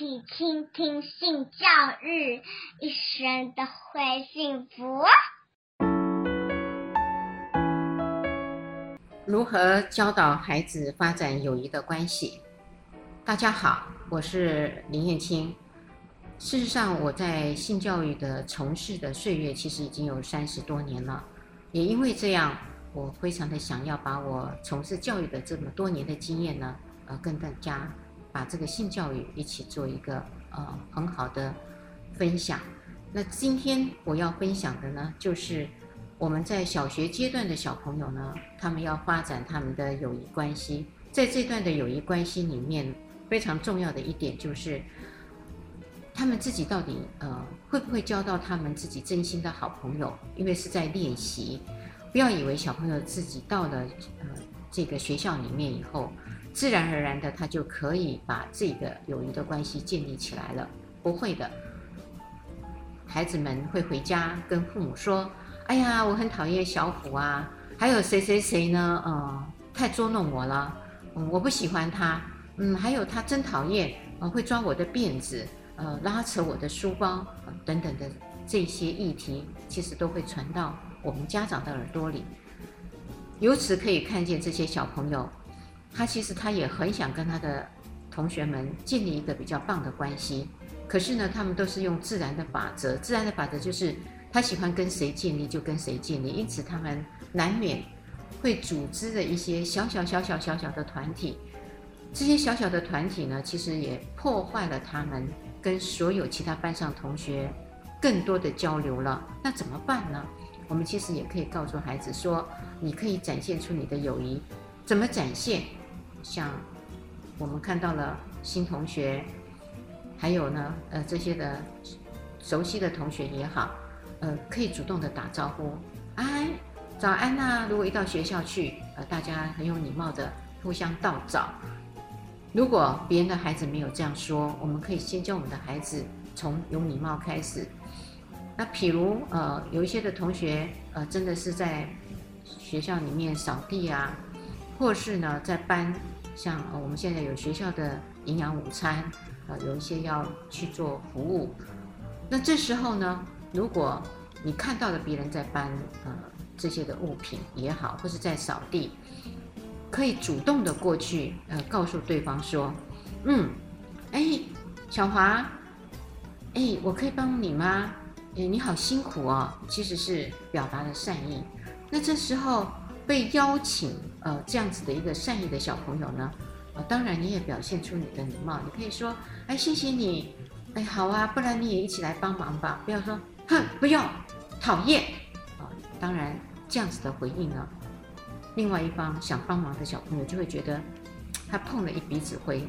起倾听性教育，一生都会幸福。如何教导孩子发展友谊的关系？大家好，我是林燕青。事实上，我在性教育的从事的岁月其实已经有三十多年了，也因为这样，我非常的想要把我从事教育的这么多年的经验呢，呃，跟大家把这个性教育一起做一个呃很好的分享。那今天我要分享的呢，就是。我们在小学阶段的小朋友呢，他们要发展他们的友谊关系。在这段的友谊关系里面，非常重要的一点就是，他们自己到底呃会不会交到他们自己真心的好朋友？因为是在练习，不要以为小朋友自己到了呃这个学校里面以后，自然而然的他就可以把这个友谊的关系建立起来了。不会的，孩子们会回家跟父母说。哎呀，我很讨厌小虎啊！还有谁谁谁呢？嗯，太捉弄我了，嗯，我不喜欢他。嗯，还有他真讨厌，呃，会抓我的辫子，呃，拉扯我的书包，等等的这些议题，其实都会传到我们家长的耳朵里。由此可以看见，这些小朋友，他其实他也很想跟他的同学们建立一个比较棒的关系，可是呢，他们都是用自然的法则，自然的法则就是。他喜欢跟谁建立就跟谁建立，因此他们难免会组织的一些小小小小小小的团体。这些小小的团体呢，其实也破坏了他们跟所有其他班上同学更多的交流了。那怎么办呢？我们其实也可以告诉孩子说，你可以展现出你的友谊，怎么展现？像我们看到了新同学，还有呢，呃，这些的熟悉的同学也好。呃，可以主动的打招呼，哎，早安呐、啊！如果一到学校去，呃，大家很有礼貌的互相道早。如果别人的孩子没有这样说，我们可以先教我们的孩子从有礼貌开始。那譬如呃，有一些的同学呃，真的是在学校里面扫地啊，或是呢在班，像、呃、我们现在有学校的营养午餐，呃，有一些要去做服务。那这时候呢，如果你看到了别人在搬呃这些的物品也好，或是在扫地，可以主动的过去呃告诉对方说，嗯，哎，小华，哎，我可以帮你吗？哎，你好辛苦哦，其实是表达了善意。那这时候被邀请呃这样子的一个善意的小朋友呢，呃，当然你也表现出你的礼貌，你可以说，哎，谢谢你，哎，好啊，不然你也一起来帮忙吧，不要说。哼，不用，讨厌啊！当然，这样子的回应呢，另外一方想帮忙的小朋友就会觉得他碰了一鼻子灰，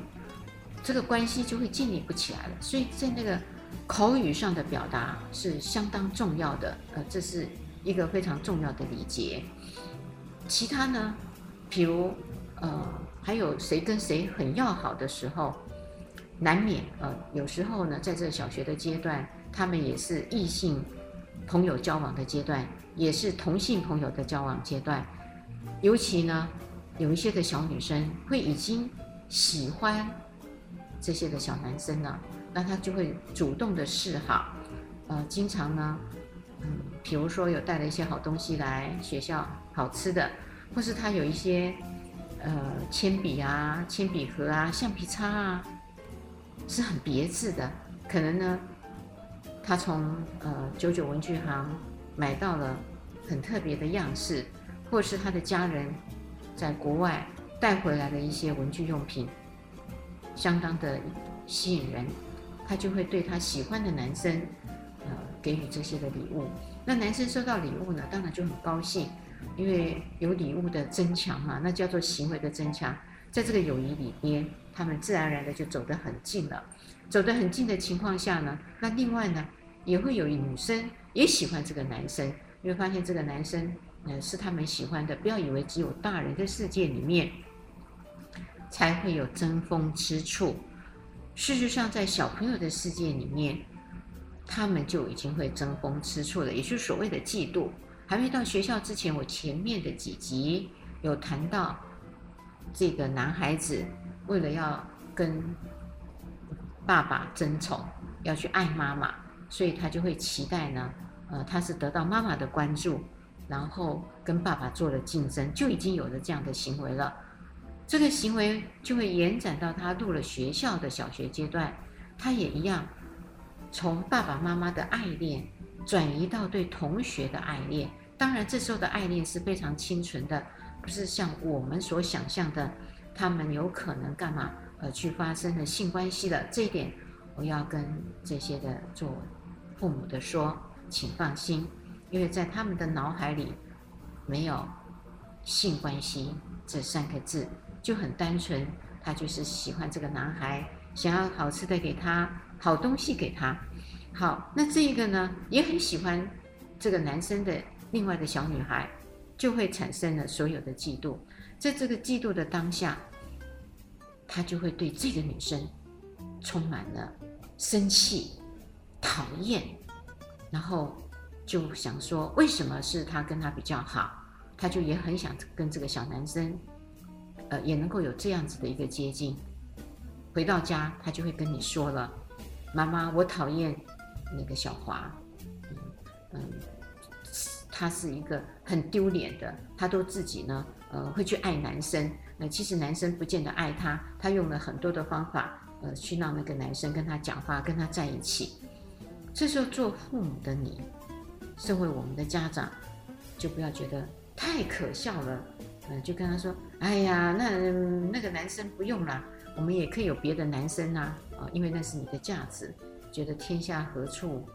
这个关系就会建立不起来了。所以在那个口语上的表达是相当重要的，呃，这是一个非常重要的礼节。其他呢，比如呃，还有谁跟谁很要好的时候，难免呃，有时候呢，在这小学的阶段。他们也是异性朋友交往的阶段，也是同性朋友的交往阶段。尤其呢，有一些的小女生会已经喜欢这些的小男生了，那她就会主动的示好。呃，经常呢，嗯，比如说有带了一些好东西来学校，好吃的，或是他有一些呃铅笔啊、铅笔盒啊、橡皮擦啊，是很别致的，可能呢。他从呃九九文具行买到了很特别的样式，或是他的家人在国外带回来的一些文具用品，相当的吸引人，他就会对他喜欢的男生呃给予这些的礼物。那男生收到礼物呢，当然就很高兴，因为有礼物的增强嘛，那叫做行为的增强，在这个友谊里边，他们自然而然的就走得很近了。走得很近的情况下呢，那另外呢，也会有女生也喜欢这个男生，因为发现这个男生，呃，是他们喜欢的。不要以为只有大人的世界里面才会有争风吃醋，事实上，在小朋友的世界里面，他们就已经会争风吃醋了，也就是所谓的嫉妒。还没到学校之前，我前面的几集有谈到，这个男孩子为了要跟爸爸争宠，要去爱妈妈，所以他就会期待呢，呃，他是得到妈妈的关注，然后跟爸爸做了竞争，就已经有了这样的行为了。这个行为就会延展到他入了学校的小学阶段，他也一样，从爸爸妈妈的爱恋转移到对同学的爱恋。当然，这时候的爱恋是非常清纯的，不是像我们所想象的，他们有可能干嘛？呃，去发生了性关系的这一点，我要跟这些的做父母的说，请放心，因为在他们的脑海里没有性关系这三个字，就很单纯，他就是喜欢这个男孩，想要好吃的给他，好东西给他。好，那这一个呢，也很喜欢这个男生的另外的小女孩，就会产生了所有的嫉妒，在这个嫉妒的当下。他就会对这个女生充满了生气、讨厌，然后就想说，为什么是他跟他比较好？他就也很想跟这个小男生，呃，也能够有这样子的一个接近。回到家，他就会跟你说了：“妈妈，我讨厌那个小华，嗯嗯，他是一个很丢脸的，他都自己呢，呃，会去爱男生。”呃，其实男生不见得爱他，他用了很多的方法，呃，去让那个男生跟他讲话，跟他在一起。这时候做父母的你，身为我们的家长，就不要觉得太可笑了，呃，就跟他说：“哎呀，那那个男生不用了，我们也可以有别的男生啊，啊，因为那是你的价值，觉得天下何处，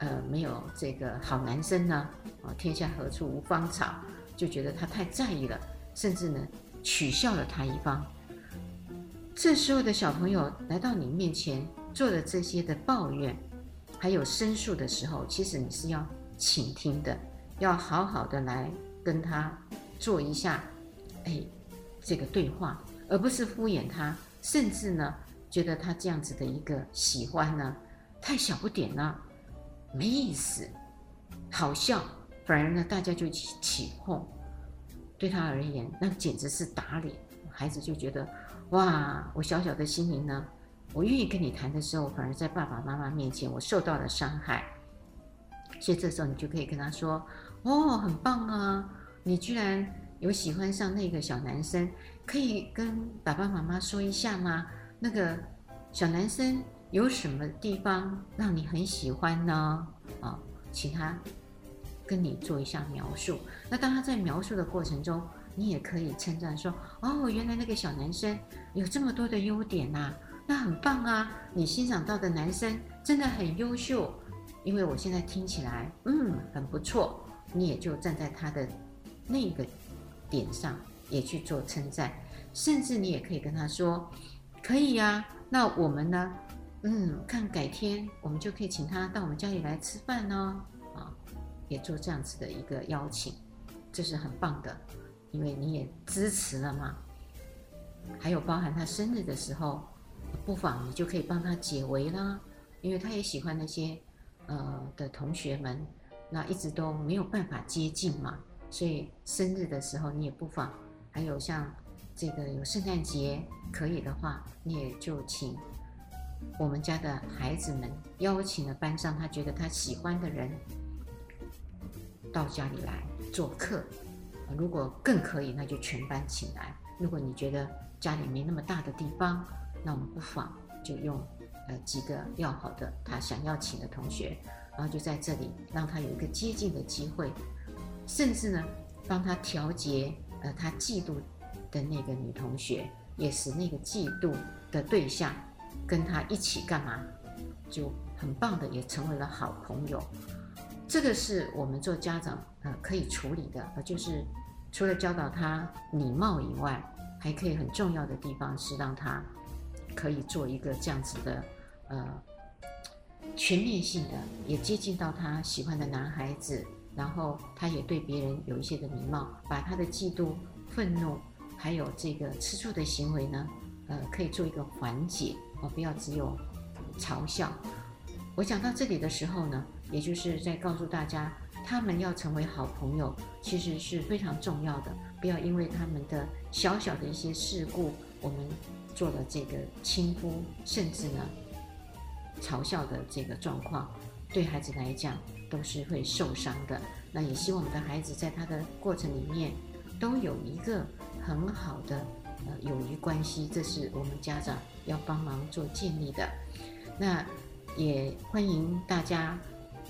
呃，没有这个好男生呢？啊天下何处无芳草？就觉得他太在意了，甚至呢。”取笑了他一方。这时候的小朋友来到你面前，做了这些的抱怨，还有申诉的时候，其实你是要倾听的，要好好的来跟他做一下，哎，这个对话，而不是敷衍他，甚至呢，觉得他这样子的一个喜欢呢，太小不点了，没意思，好笑，反而呢，大家就起起哄。对他而言，那简直是打脸。孩子就觉得，哇，我小小的心灵呢，我愿意跟你谈的时候，反而在爸爸妈妈面前我受到了伤害。所以这时候你就可以跟他说：“哦，很棒啊，你居然有喜欢上那个小男生，可以跟爸爸妈妈说一下吗？那个小男生有什么地方让你很喜欢呢？啊，请他。”跟你做一下描述。那当他在描述的过程中，你也可以称赞说：“哦，原来那个小男生有这么多的优点呐，那很棒啊！你欣赏到的男生真的很优秀。”因为我现在听起来，嗯，很不错。你也就站在他的那个点上，也去做称赞。甚至你也可以跟他说：“可以呀，那我们呢？嗯，看改天我们就可以请他到我们家里来吃饭哦。”也做这样子的一个邀请，这是很棒的，因为你也支持了嘛。还有包含他生日的时候，不妨你就可以帮他解围啦，因为他也喜欢那些呃的同学们，那一直都没有办法接近嘛，所以生日的时候你也不妨，还有像这个有圣诞节，可以的话，你也就请我们家的孩子们邀请了班上他觉得他喜欢的人。到家里来做客，如果更可以，那就全班请来。如果你觉得家里没那么大的地方，那我们不妨就用呃几个要好的他想要请的同学，然后就在这里让他有一个接近的机会，甚至呢帮他调节呃他嫉妒的那个女同学，也使那个嫉妒的对象跟他一起干嘛，就很棒的也成为了好朋友。这个是我们做家长呃可以处理的，呃就是除了教导他礼貌以外，还可以很重要的地方是让他可以做一个这样子的呃全面性的，也接近到他喜欢的男孩子，然后他也对别人有一些的礼貌，把他的嫉妒、愤怒还有这个吃醋的行为呢，呃可以做一个缓解哦，不要只有嘲笑。我讲到这里的时候呢。也就是在告诉大家，他们要成为好朋友，其实是非常重要的。不要因为他们的小小的一些事故，我们做了这个轻忽，甚至呢，嘲笑的这个状况，对孩子来讲都是会受伤的。那也希望我们的孩子在他的过程里面都有一个很好的呃友谊关系，这是我们家长要帮忙做建立的。那也欢迎大家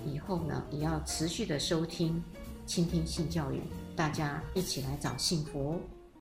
以后呢也要持续的收听、倾听性教育，大家一起来找幸福。